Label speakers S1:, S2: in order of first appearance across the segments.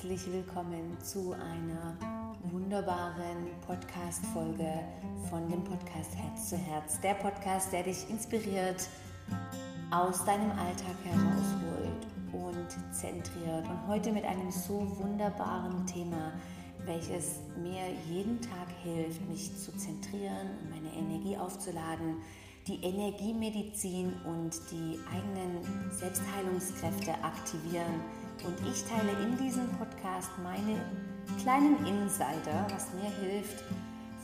S1: herzlich willkommen zu einer wunderbaren Podcast-Folge von dem Podcast Herz zu Herz. Der Podcast, der dich inspiriert, aus deinem Alltag herausholt und zentriert. Und heute mit einem so wunderbaren Thema, welches mir jeden Tag hilft, mich zu zentrieren und meine Energie aufzuladen, die Energiemedizin und die eigenen Selbstheilungskräfte aktivieren. Und ich teile in diesem Podcast meine kleinen Insider, was mir hilft,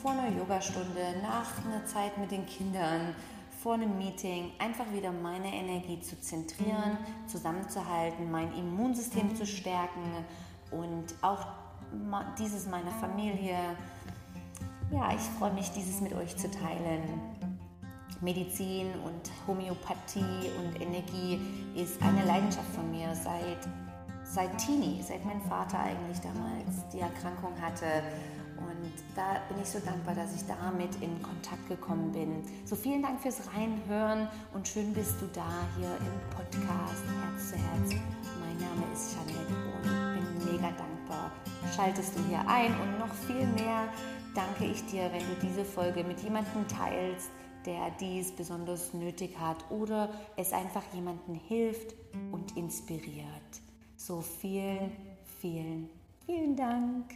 S1: vor einer Yogastunde, nach einer Zeit mit den Kindern, vor einem Meeting, einfach wieder meine Energie zu zentrieren, zusammenzuhalten, mein Immunsystem zu stärken und auch dieses meiner Familie. Ja, ich freue mich, dieses mit euch zu teilen. Medizin und Homöopathie und Energie ist eine Leidenschaft von mir seit, seit Teenie, seit mein Vater eigentlich damals die Erkrankung hatte. Und da bin ich so dankbar, dass ich damit in Kontakt gekommen bin. So vielen Dank fürs Reinhören und schön bist du da hier im Podcast Herz zu Herz. Mein Name ist Janette und bin mega dankbar. Schaltest du hier ein und noch viel mehr danke ich dir, wenn du diese Folge mit jemandem teilst, der dies besonders nötig hat oder es einfach jemanden hilft und inspiriert. So vielen, vielen, vielen Dank.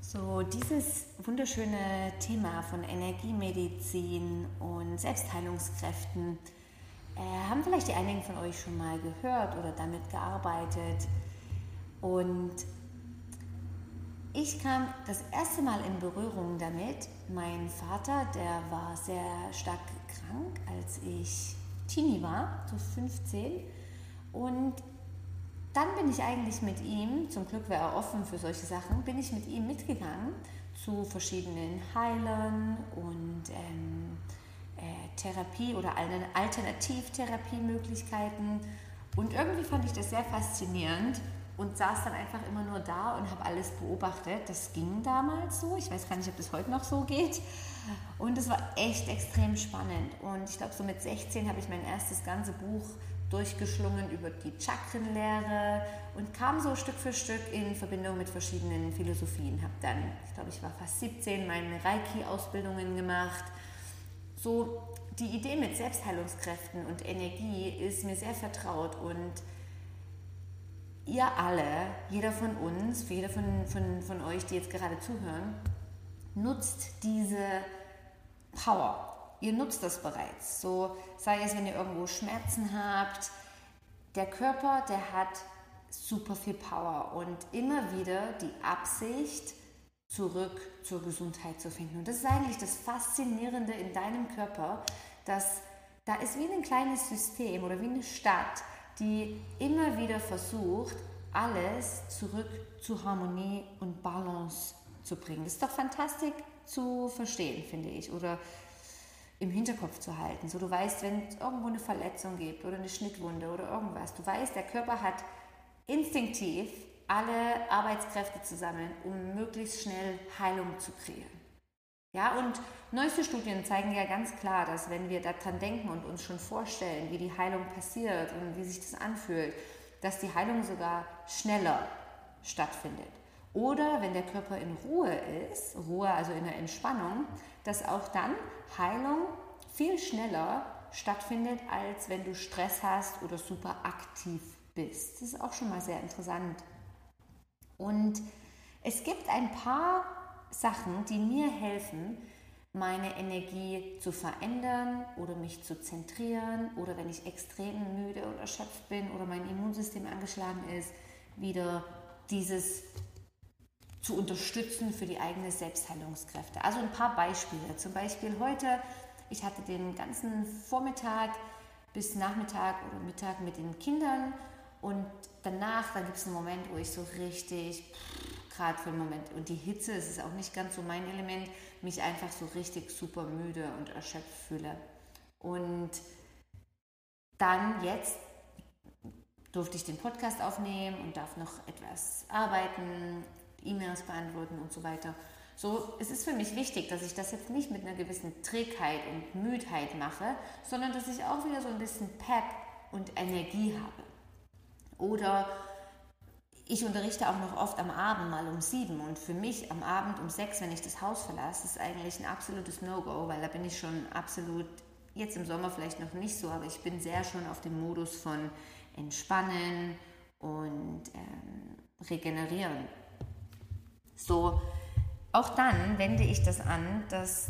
S1: So, dieses wunderschöne Thema von Energiemedizin und Selbstheilungskräften äh, haben vielleicht die einigen von euch schon mal gehört oder damit gearbeitet. Und ich kam das erste Mal in Berührung damit. Mein Vater, der war sehr stark krank, als ich Teenie war, so 15. Und dann bin ich eigentlich mit ihm, zum Glück war er offen für solche Sachen, bin ich mit ihm mitgegangen zu verschiedenen Heilern und ähm, äh, Therapie oder Alternativtherapiemöglichkeiten. Und irgendwie fand ich das sehr faszinierend und saß dann einfach immer nur da und habe alles beobachtet. Das ging damals so. Ich weiß gar nicht, ob das heute noch so geht. Und es war echt extrem spannend. Und ich glaube, so mit 16 habe ich mein erstes ganze Buch durchgeschlungen über die Chakrenlehre und kam so Stück für Stück in Verbindung mit verschiedenen Philosophien. Habe dann, ich glaube, ich war fast 17, meine Reiki-Ausbildungen gemacht. So die Idee mit Selbstheilungskräften und Energie ist mir sehr vertraut und ihr alle, jeder von uns, jeder von, von, von euch, die jetzt gerade zuhören, nutzt diese Power. Ihr nutzt das bereits. So sei es, wenn ihr irgendwo Schmerzen habt. Der Körper, der hat super viel Power und immer wieder die Absicht, zurück zur Gesundheit zu finden. Und das ist eigentlich das Faszinierende in deinem Körper, dass da ist wie ein kleines System oder wie eine Stadt, die immer wieder versucht, alles zurück zu Harmonie und Balance zu bringen. Das ist doch fantastisch zu verstehen, finde ich, oder im Hinterkopf zu halten. So, du weißt, wenn es irgendwo eine Verletzung gibt oder eine Schnittwunde oder irgendwas, du weißt, der Körper hat instinktiv alle Arbeitskräfte zusammen, um möglichst schnell Heilung zu kreieren. Ja, und neueste Studien zeigen ja ganz klar, dass wenn wir daran denken und uns schon vorstellen, wie die Heilung passiert und wie sich das anfühlt, dass die Heilung sogar schneller stattfindet. Oder wenn der Körper in Ruhe ist, Ruhe also in der Entspannung, dass auch dann Heilung viel schneller stattfindet, als wenn du Stress hast oder super aktiv bist. Das ist auch schon mal sehr interessant. Und es gibt ein paar Sachen, die mir helfen, meine Energie zu verändern oder mich zu zentrieren oder wenn ich extrem müde oder erschöpft bin oder mein Immunsystem angeschlagen ist, wieder dieses zu unterstützen für die eigenen Selbstheilungskräfte. Also ein paar Beispiele. Zum Beispiel heute, ich hatte den ganzen Vormittag bis Nachmittag oder Mittag mit den Kindern und danach, da gibt es einen Moment, wo ich so richtig gerade für einen Moment. Und die Hitze, es ist auch nicht ganz so mein Element, mich einfach so richtig super müde und erschöpft fühle. Und dann jetzt durfte ich den Podcast aufnehmen und darf noch etwas arbeiten, E-Mails beantworten und so weiter. So, es ist für mich wichtig, dass ich das jetzt nicht mit einer gewissen Trägheit und Müdheit mache, sondern dass ich auch wieder so ein bisschen Pep und Energie habe. Oder ich unterrichte auch noch oft am Abend mal um sieben und für mich am Abend um sechs, wenn ich das Haus verlasse, ist eigentlich ein absolutes No-Go, weil da bin ich schon absolut, jetzt im Sommer vielleicht noch nicht so, aber ich bin sehr schon auf dem Modus von Entspannen und ähm, Regenerieren. So, auch dann wende ich das an, dass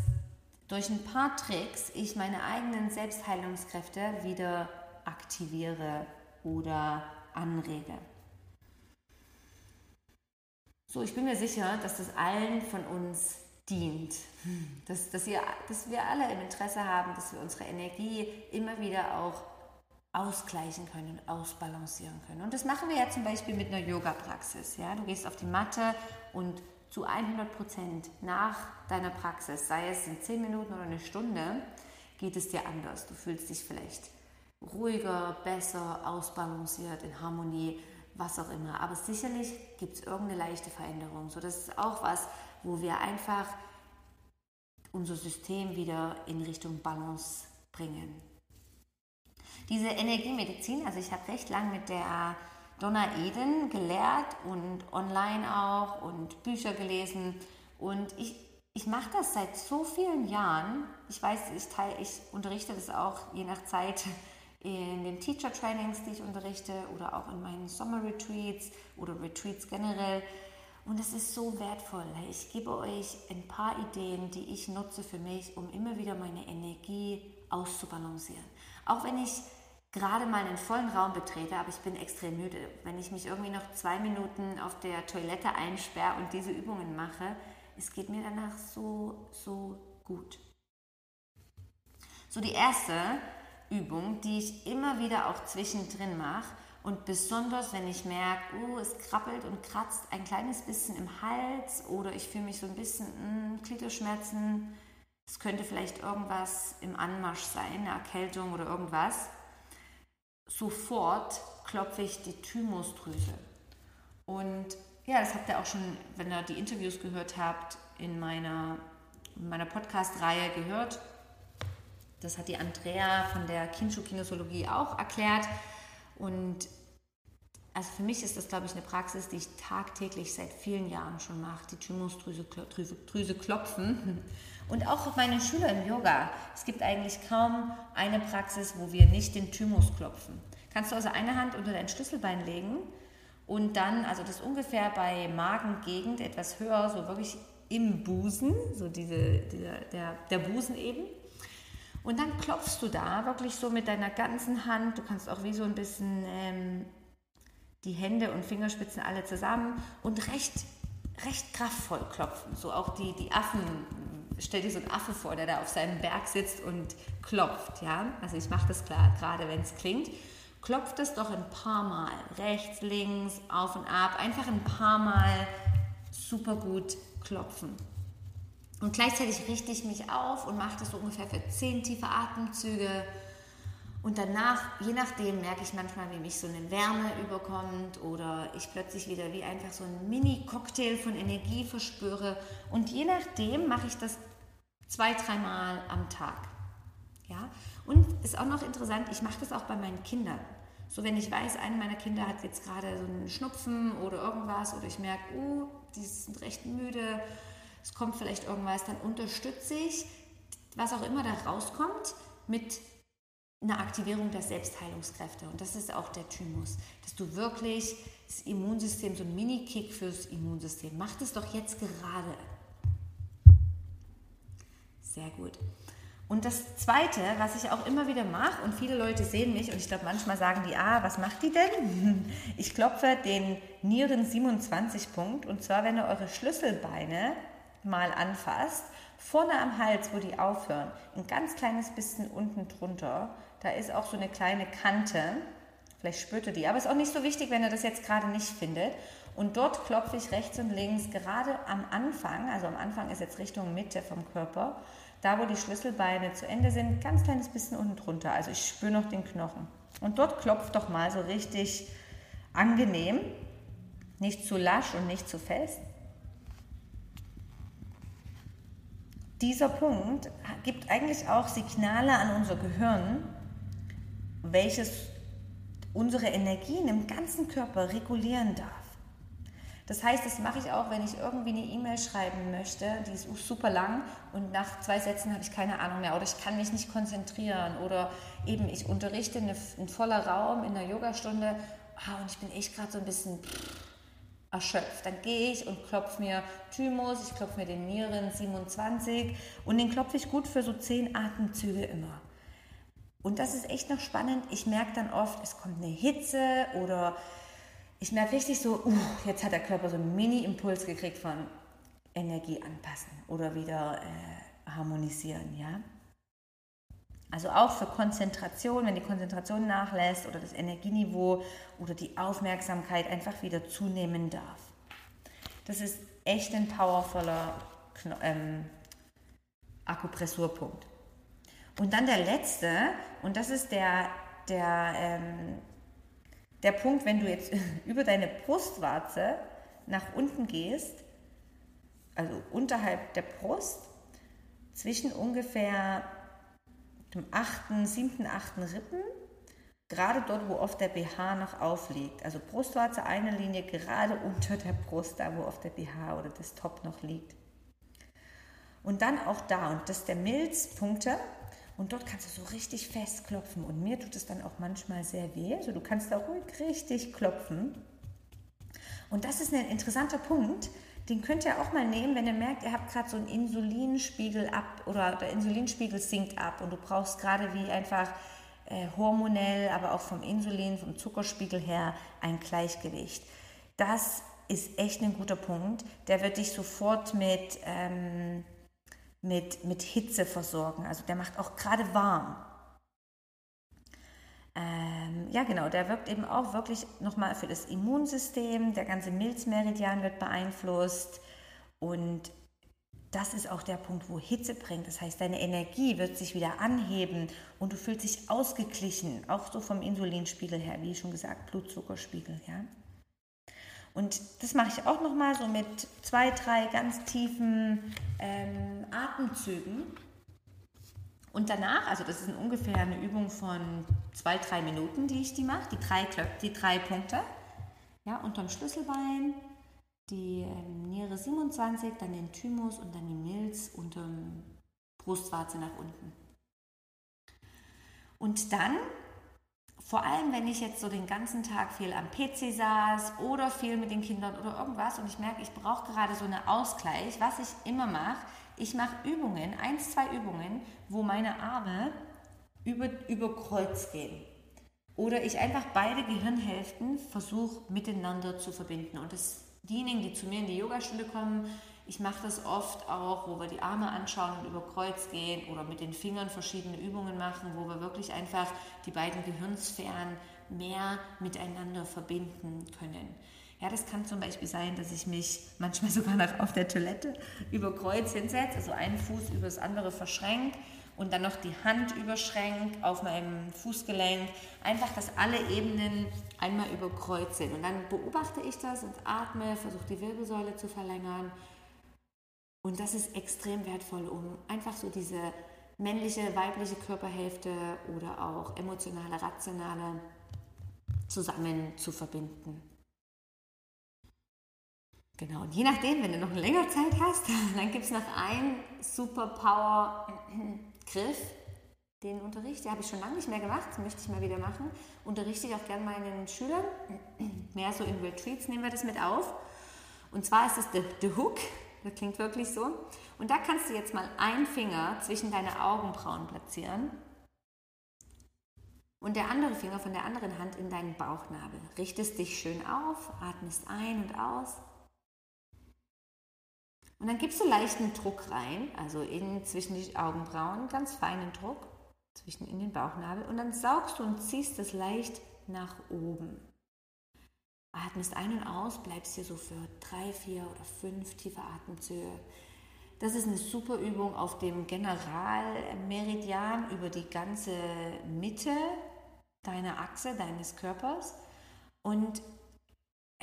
S1: durch ein paar Tricks ich meine eigenen Selbstheilungskräfte wieder aktiviere oder anrege. So, ich bin mir sicher, dass das allen von uns dient. Dass, dass, ihr, dass wir alle im Interesse haben, dass wir unsere Energie immer wieder auch ausgleichen können, ausbalancieren können. Und das machen wir ja zum Beispiel mit einer Yoga-Praxis. Ja? Du gehst auf die Matte und zu 100 Prozent nach deiner Praxis, sei es in 10 Minuten oder eine Stunde, geht es dir anders. Du fühlst dich vielleicht ruhiger, besser, ausbalanciert, in Harmonie was auch immer. Aber sicherlich gibt es irgendeine leichte Veränderung. So, das ist auch was, wo wir einfach unser System wieder in Richtung Balance bringen. Diese Energiemedizin, also ich habe recht lang mit der Donna Eden gelehrt und online auch und Bücher gelesen und ich, ich mache das seit so vielen Jahren. Ich weiß, ich, teil, ich unterrichte das auch je nach Zeit in den Teacher Trainings, die ich unterrichte oder auch in meinen Sommer Retreats oder Retreats generell. Und es ist so wertvoll. Ich gebe euch ein paar Ideen, die ich nutze für mich, um immer wieder meine Energie auszubalancieren. Auch wenn ich gerade mal einen vollen Raum betrete, aber ich bin extrem müde. Wenn ich mich irgendwie noch zwei Minuten auf der Toilette einsperre und diese Übungen mache, es geht mir danach so, so gut. So die erste Übung, die ich immer wieder auch zwischendrin mache. Und besonders, wenn ich merke, oh, es krabbelt und kratzt ein kleines bisschen im Hals oder ich fühle mich so ein bisschen mh, hm, Gliederschmerzen, es könnte vielleicht irgendwas im Anmarsch sein, eine Erkältung oder irgendwas. Sofort klopfe ich die Thymusdrüse. Und ja, das habt ihr auch schon, wenn ihr die Interviews gehört habt, in meiner, in meiner Podcast-Reihe gehört. Das hat die Andrea von der Kinshu-Kinesiologie auch erklärt. Und also für mich ist das, glaube ich, eine Praxis, die ich tagtäglich seit vielen Jahren schon mache. Die Thymusdrüse Drüse, Drüse klopfen. Und auch meine Schüler im Yoga. Es gibt eigentlich kaum eine Praxis, wo wir nicht den Thymus klopfen. Kannst du also eine Hand unter dein Schlüsselbein legen und dann, also das ungefähr bei Magengegend etwas höher, so wirklich im Busen, so diese, dieser, der, der Busen eben. Und dann klopfst du da wirklich so mit deiner ganzen Hand. Du kannst auch wie so ein bisschen ähm, die Hände und Fingerspitzen alle zusammen und recht, recht kraftvoll klopfen. So auch die, die Affen. Stell dir so einen Affe vor, der da auf seinem Berg sitzt und klopft. Ja? Also ich mache das klar, gerade wenn es klingt. Klopft es doch ein paar Mal. Rechts, links, auf und ab. Einfach ein paar Mal super gut klopfen. Und gleichzeitig richte ich mich auf und mache das so ungefähr für zehn tiefe Atemzüge. Und danach, je nachdem, merke ich manchmal, wie mich so eine Wärme überkommt oder ich plötzlich wieder wie einfach so ein Mini-Cocktail von Energie verspüre. Und je nachdem mache ich das zwei, dreimal am Tag. Ja? Und ist auch noch interessant, ich mache das auch bei meinen Kindern. So, wenn ich weiß, eine meiner Kinder hat jetzt gerade so einen Schnupfen oder irgendwas oder ich merke, oh, die sind recht müde es kommt vielleicht irgendwas, dann unterstütze ich, was auch immer da rauskommt, mit einer Aktivierung der Selbstheilungskräfte. Und das ist auch der Thymus, dass du wirklich das Immunsystem, so ein Mini-Kick fürs Immunsystem, mach das doch jetzt gerade. Sehr gut. Und das Zweite, was ich auch immer wieder mache, und viele Leute sehen mich, und ich glaube, manchmal sagen die, ah, was macht die denn? Ich klopfe den Nieren 27 Punkt, und zwar, wenn ihr eure Schlüsselbeine mal anfasst, vorne am Hals, wo die aufhören, ein ganz kleines bisschen unten drunter, da ist auch so eine kleine Kante. Vielleicht spürt ihr die, aber ist auch nicht so wichtig, wenn ihr das jetzt gerade nicht findet. Und dort klopfe ich rechts und links gerade am Anfang, also am Anfang ist jetzt Richtung Mitte vom Körper, da wo die Schlüsselbeine zu Ende sind, ganz kleines bisschen unten drunter. Also ich spüre noch den Knochen. Und dort klopft doch mal so richtig angenehm, nicht zu lasch und nicht zu fest. Dieser Punkt gibt eigentlich auch Signale an unser Gehirn, welches unsere Energien im ganzen Körper regulieren darf. Das heißt, das mache ich auch, wenn ich irgendwie eine E-Mail schreiben möchte, die ist super lang und nach zwei Sätzen habe ich keine Ahnung mehr oder ich kann mich nicht konzentrieren oder eben ich unterrichte ein voller Raum in einer Yogastunde ah, und ich bin echt gerade so ein bisschen erschöpft. Dann gehe ich und klopfe mir Thymus, ich klopfe mir den Nieren 27 und den klopfe ich gut für so zehn Atemzüge immer. Und das ist echt noch spannend. Ich merke dann oft, es kommt eine Hitze oder ich merke richtig so, uh, jetzt hat der Körper so einen Mini-Impuls gekriegt von Energie anpassen oder wieder äh, harmonisieren, ja. Also auch für Konzentration, wenn die Konzentration nachlässt oder das Energieniveau oder die Aufmerksamkeit einfach wieder zunehmen darf. Das ist echt ein powervoller ähm, Akupressurpunkt. Und dann der letzte, und das ist der, der, ähm, der Punkt, wenn du jetzt über deine Brustwarze nach unten gehst, also unterhalb der Brust, zwischen ungefähr dem 8., 7., 8. Rippen, gerade dort, wo oft der BH noch aufliegt. Also Brustwarze eine Linie gerade unter der Brust, da wo oft der BH oder das Top noch liegt. Und dann auch da, und das ist der Milzpunkte, und dort kannst du so richtig fest klopfen. Und mir tut es dann auch manchmal sehr weh. Also du kannst da ruhig richtig klopfen. Und das ist ein interessanter Punkt, den könnt ihr auch mal nehmen, wenn ihr merkt, ihr habt gerade so einen Insulinspiegel ab oder der Insulinspiegel sinkt ab und du brauchst gerade wie einfach äh, hormonell, aber auch vom Insulin, vom Zuckerspiegel her ein Gleichgewicht. Das ist echt ein guter Punkt. Der wird dich sofort mit, ähm, mit, mit Hitze versorgen. Also der macht auch gerade warm. Ähm, ja, genau, der wirkt eben auch wirklich nochmal für das Immunsystem. Der ganze Milzmeridian wird beeinflusst und das ist auch der Punkt, wo Hitze bringt. Das heißt, deine Energie wird sich wieder anheben und du fühlst dich ausgeglichen, auch so vom Insulinspiegel her, wie schon gesagt, Blutzuckerspiegel, ja. Und das mache ich auch nochmal so mit zwei, drei ganz tiefen ähm, Atemzügen. Und danach, also das ist ungefähr eine Übung von zwei, drei Minuten, die ich die mache, die drei, die drei Punkte. Ja, unterm Schlüsselbein, die ähm, Niere 27, dann den Thymus und dann die Milz unterm Brustwarze nach unten. Und dann, vor allem wenn ich jetzt so den ganzen Tag viel am PC saß oder viel mit den Kindern oder irgendwas und ich merke, ich brauche gerade so einen Ausgleich, was ich immer mache, ich mache Übungen, eins, zwei Übungen, wo meine Arme über, über Kreuz gehen. Oder ich einfach beide Gehirnhälften versuche miteinander zu verbinden. Und das, diejenigen, die zu mir in die Yogastunde kommen, ich mache das oft auch, wo wir die Arme anschauen und über Kreuz gehen oder mit den Fingern verschiedene Übungen machen, wo wir wirklich einfach die beiden Gehirnsphären mehr miteinander verbinden können. Ja, das kann zum Beispiel sein, dass ich mich manchmal sogar noch auf der Toilette über Kreuz hinsetze, also einen Fuß über das andere verschränkt und dann noch die Hand überschränkt auf meinem Fußgelenk. Einfach, dass alle Ebenen einmal über Kreuz sind. Und dann beobachte ich das und atme, versuche die Wirbelsäule zu verlängern. Und das ist extrem wertvoll, um einfach so diese männliche, weibliche Körperhälfte oder auch emotionale, rationale zusammen zu verbinden. Genau, und je nachdem, wenn du noch eine längere Zeit hast, dann gibt es noch einen Superpower-Griff, den unterrichte. habe ich schon lange nicht mehr gemacht, möchte ich mal wieder machen. Unterrichte ich auch gerne meinen Schülern. Mehr so in Retreats nehmen wir das mit auf. Und zwar ist es der, der Hook, das klingt wirklich so. Und da kannst du jetzt mal einen Finger zwischen deine Augenbrauen platzieren und der andere Finger von der anderen Hand in deinen Bauchnabel. Richtest dich schön auf, atmest ein und aus. Und dann gibst du leichten Druck rein, also in, zwischen die Augenbrauen, ganz feinen Druck, zwischen in den Bauchnabel. Und dann saugst du und ziehst es leicht nach oben. Atmest ein und aus, bleibst hier so für drei, vier oder fünf tiefe Atemzüge. Das ist eine super Übung auf dem Generalmeridian über die ganze Mitte deiner Achse, deines Körpers. Und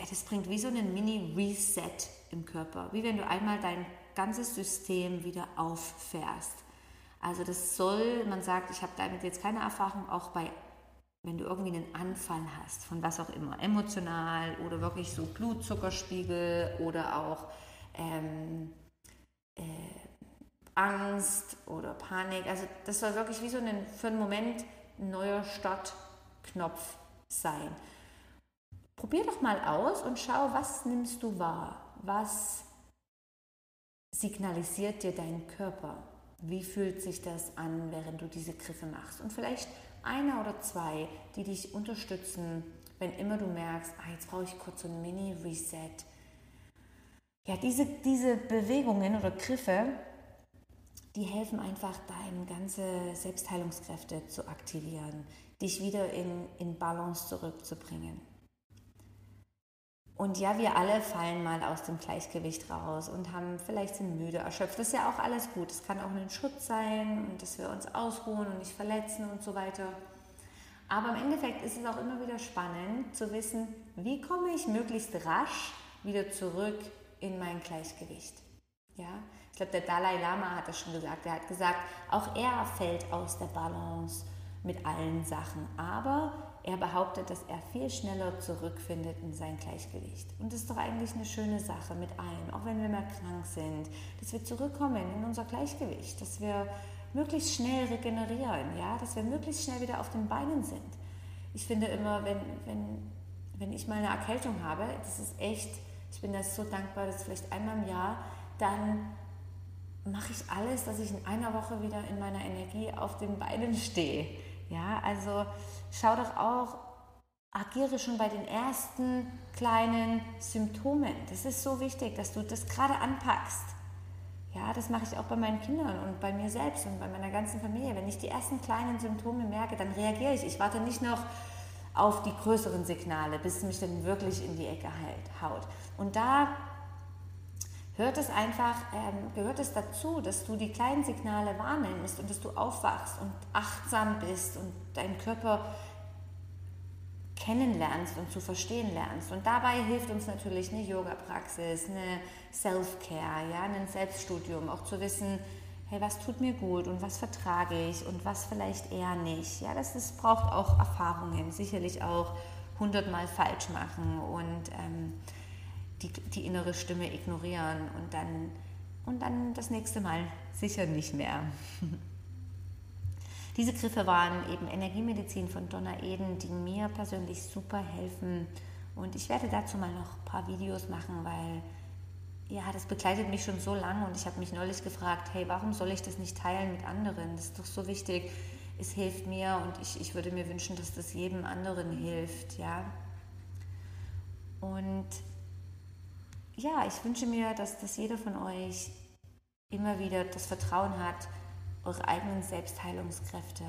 S1: das bringt wie so einen Mini-Reset im Körper. Wie wenn du einmal deinen ganze System wieder auffährst. Also das soll, man sagt, ich habe damit jetzt keine Erfahrung, auch bei, wenn du irgendwie einen Anfall hast, von was auch immer, emotional oder wirklich so Blutzuckerspiegel oder auch ähm, äh, Angst oder Panik. Also das soll wirklich wie so ein, für einen Moment ein neuer Startknopf sein. Probier doch mal aus und schau, was nimmst du wahr? Was signalisiert dir dein Körper? Wie fühlt sich das an, während du diese Griffe machst? Und vielleicht einer oder zwei, die dich unterstützen, wenn immer du merkst, ah, jetzt brauche ich kurz so ein Mini-Reset. Ja, diese, diese Bewegungen oder Griffe, die helfen einfach, deine ganze Selbstheilungskräfte zu aktivieren, dich wieder in, in Balance zurückzubringen. Und ja, wir alle fallen mal aus dem Gleichgewicht raus und haben vielleicht sind müde, erschöpft. Das ist ja auch alles gut. Es kann auch ein Schutz sein und dass wir uns ausruhen und nicht verletzen und so weiter. Aber im Endeffekt ist es auch immer wieder spannend zu wissen, wie komme ich möglichst rasch wieder zurück in mein Gleichgewicht. Ja, ich glaube, der Dalai Lama hat das schon gesagt. Er hat gesagt, auch er fällt aus der Balance mit allen Sachen. Aber er behauptet, dass er viel schneller zurückfindet in sein Gleichgewicht. Und das ist doch eigentlich eine schöne Sache mit allen, auch wenn wir mal krank sind, dass wir zurückkommen in unser Gleichgewicht, dass wir möglichst schnell regenerieren, ja, dass wir möglichst schnell wieder auf den Beinen sind. Ich finde immer, wenn, wenn, wenn ich mal eine Erkältung habe, das ist echt, ich bin da so dankbar, dass vielleicht einmal im Jahr, dann mache ich alles, dass ich in einer Woche wieder in meiner Energie auf den Beinen stehe. Ja, also schau doch auch, agiere schon bei den ersten kleinen Symptomen. Das ist so wichtig, dass du das gerade anpackst. Ja, das mache ich auch bei meinen Kindern und bei mir selbst und bei meiner ganzen Familie. Wenn ich die ersten kleinen Symptome merke, dann reagiere ich. Ich warte nicht noch auf die größeren Signale, bis es mich dann wirklich in die Ecke halt, haut. Und da hört es einfach, ähm, gehört es dazu, dass du die kleinen Signale wahrnimmst und dass du aufwachst und achtsam bist und deinen Körper kennenlernst und zu verstehen lernst. Und dabei hilft uns natürlich eine Yoga-Praxis, eine Self-Care, ja, ein Selbststudium, auch zu wissen, hey, was tut mir gut und was vertrage ich und was vielleicht eher nicht. Ja, das ist, braucht auch Erfahrungen, sicherlich auch hundertmal falsch machen und ähm, die, die innere Stimme ignorieren und dann, und dann das nächste Mal sicher nicht mehr. Diese Griffe waren eben Energiemedizin von Donna Eden, die mir persönlich super helfen. Und ich werde dazu mal noch ein paar Videos machen, weil ja, das begleitet mich schon so lange und ich habe mich neulich gefragt, hey, warum soll ich das nicht teilen mit anderen? Das ist doch so wichtig. Es hilft mir und ich, ich würde mir wünschen, dass das jedem anderen hilft, ja. Und ja, ich wünsche mir, dass, dass jeder von euch immer wieder das Vertrauen hat, eure eigenen Selbstheilungskräfte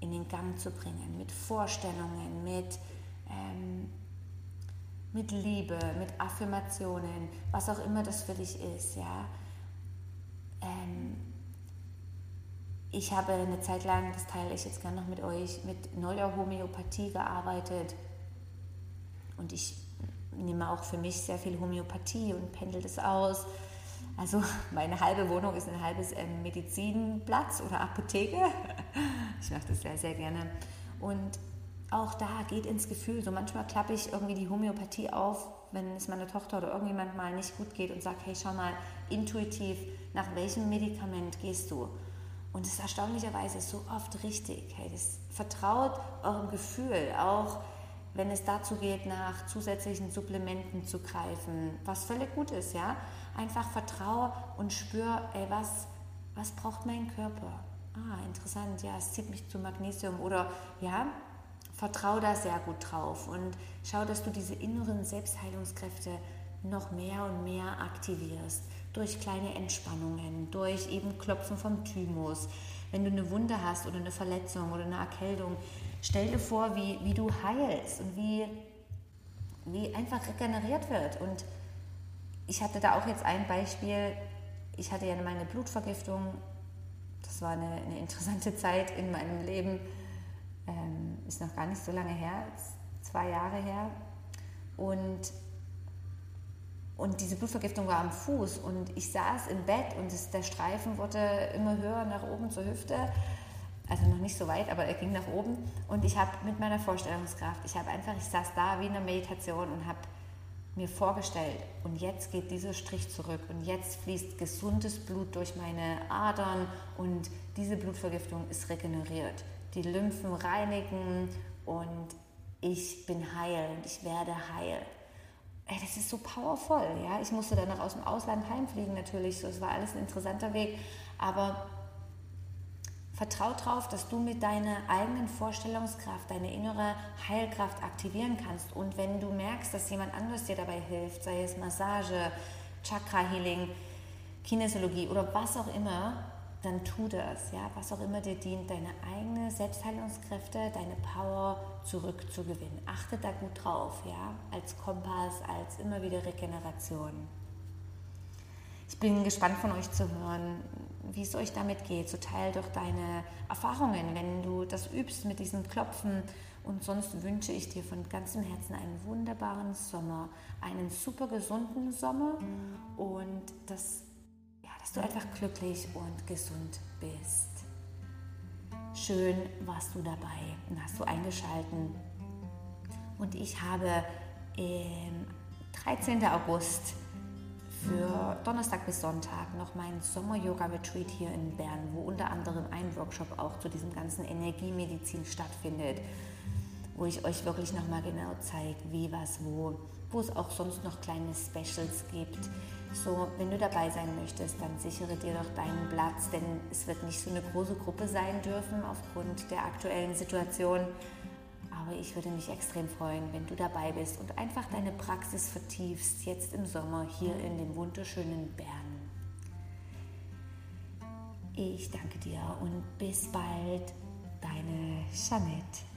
S1: in den Gang zu bringen, mit Vorstellungen, mit, ähm, mit Liebe, mit Affirmationen, was auch immer das für dich ist. Ja? Ähm, ich habe eine Zeit lang, das teile ich jetzt gerne noch mit euch, mit Neurohomöopathie gearbeitet und ich nehme auch für mich sehr viel Homöopathie und pendel das aus. Also meine halbe Wohnung ist ein halbes ähm, Medizinplatz oder Apotheke. Ich mache das sehr, sehr gerne. Und auch da geht ins Gefühl. So manchmal klappe ich irgendwie die Homöopathie auf, wenn es meiner Tochter oder irgendjemand mal nicht gut geht und sagt, hey, schau mal, intuitiv, nach welchem Medikament gehst du? Und es ist erstaunlicherweise so oft richtig. Hey, das vertraut eurem Gefühl, auch wenn es dazu geht, nach zusätzlichen Supplementen zu greifen, was völlig gut ist, ja. Einfach vertraue und spür, ey, was, was braucht mein Körper? Ah, interessant, ja, es zieht mich zu Magnesium oder ja, vertraue da sehr gut drauf und schau, dass du diese inneren Selbstheilungskräfte noch mehr und mehr aktivierst durch kleine Entspannungen, durch eben Klopfen vom Thymus. Wenn du eine Wunde hast oder eine Verletzung oder eine Erkältung, Stell dir vor, wie, wie du heilst und wie, wie einfach regeneriert wird. Und ich hatte da auch jetzt ein Beispiel. Ich hatte ja meine Blutvergiftung. Das war eine, eine interessante Zeit in meinem Leben. Ähm, ist noch gar nicht so lange her, zwei Jahre her. Und Und diese Blutvergiftung war am Fuß und ich saß im Bett und es, der Streifen wurde immer höher nach oben zur Hüfte. Also noch nicht so weit, aber er ging nach oben. Und ich habe mit meiner Vorstellungskraft, ich habe einfach, ich saß da wie in einer Meditation und habe mir vorgestellt, und jetzt geht dieser Strich zurück und jetzt fließt gesundes Blut durch meine Adern und diese Blutvergiftung ist regeneriert. Die Lymphen reinigen und ich bin heil und ich werde heil. Ey, das ist so powerful, ja. Ich musste dann noch aus dem Ausland heimfliegen natürlich, so, es war alles ein interessanter Weg, aber Vertrau darauf, dass du mit deiner eigenen Vorstellungskraft, deine innere Heilkraft aktivieren kannst. Und wenn du merkst, dass jemand anderes dir dabei hilft, sei es Massage, Chakra-Healing, Kinesiologie oder was auch immer, dann tu das. Ja? Was auch immer dir dient, deine eigene Selbstheilungskräfte, deine Power zurückzugewinnen. Achte da gut drauf, ja? als Kompass, als immer wieder Regeneration. Ich bin gespannt von euch zu hören, wie es euch damit geht. So teil doch deine Erfahrungen, wenn du das übst mit diesem Klopfen. Und sonst wünsche ich dir von ganzem Herzen einen wunderbaren Sommer, einen super gesunden Sommer und dass, ja, dass du einfach glücklich und gesund bist. Schön warst du dabei und hast du eingeschalten. Und ich habe am 13. August für Donnerstag bis Sonntag noch mein Sommer-Yoga-Retreat hier in Bern, wo unter anderem ein Workshop auch zu diesem ganzen Energiemedizin stattfindet, wo ich euch wirklich nochmal genau zeige, wie, was, wo, wo es auch sonst noch kleine Specials gibt. So, wenn du dabei sein möchtest, dann sichere dir doch deinen Platz, denn es wird nicht so eine große Gruppe sein dürfen aufgrund der aktuellen Situation. Aber ich würde mich extrem freuen, wenn du dabei bist und einfach deine Praxis vertiefst, jetzt im Sommer hier in dem wunderschönen Bern. Ich danke dir und bis bald, deine Jeanette.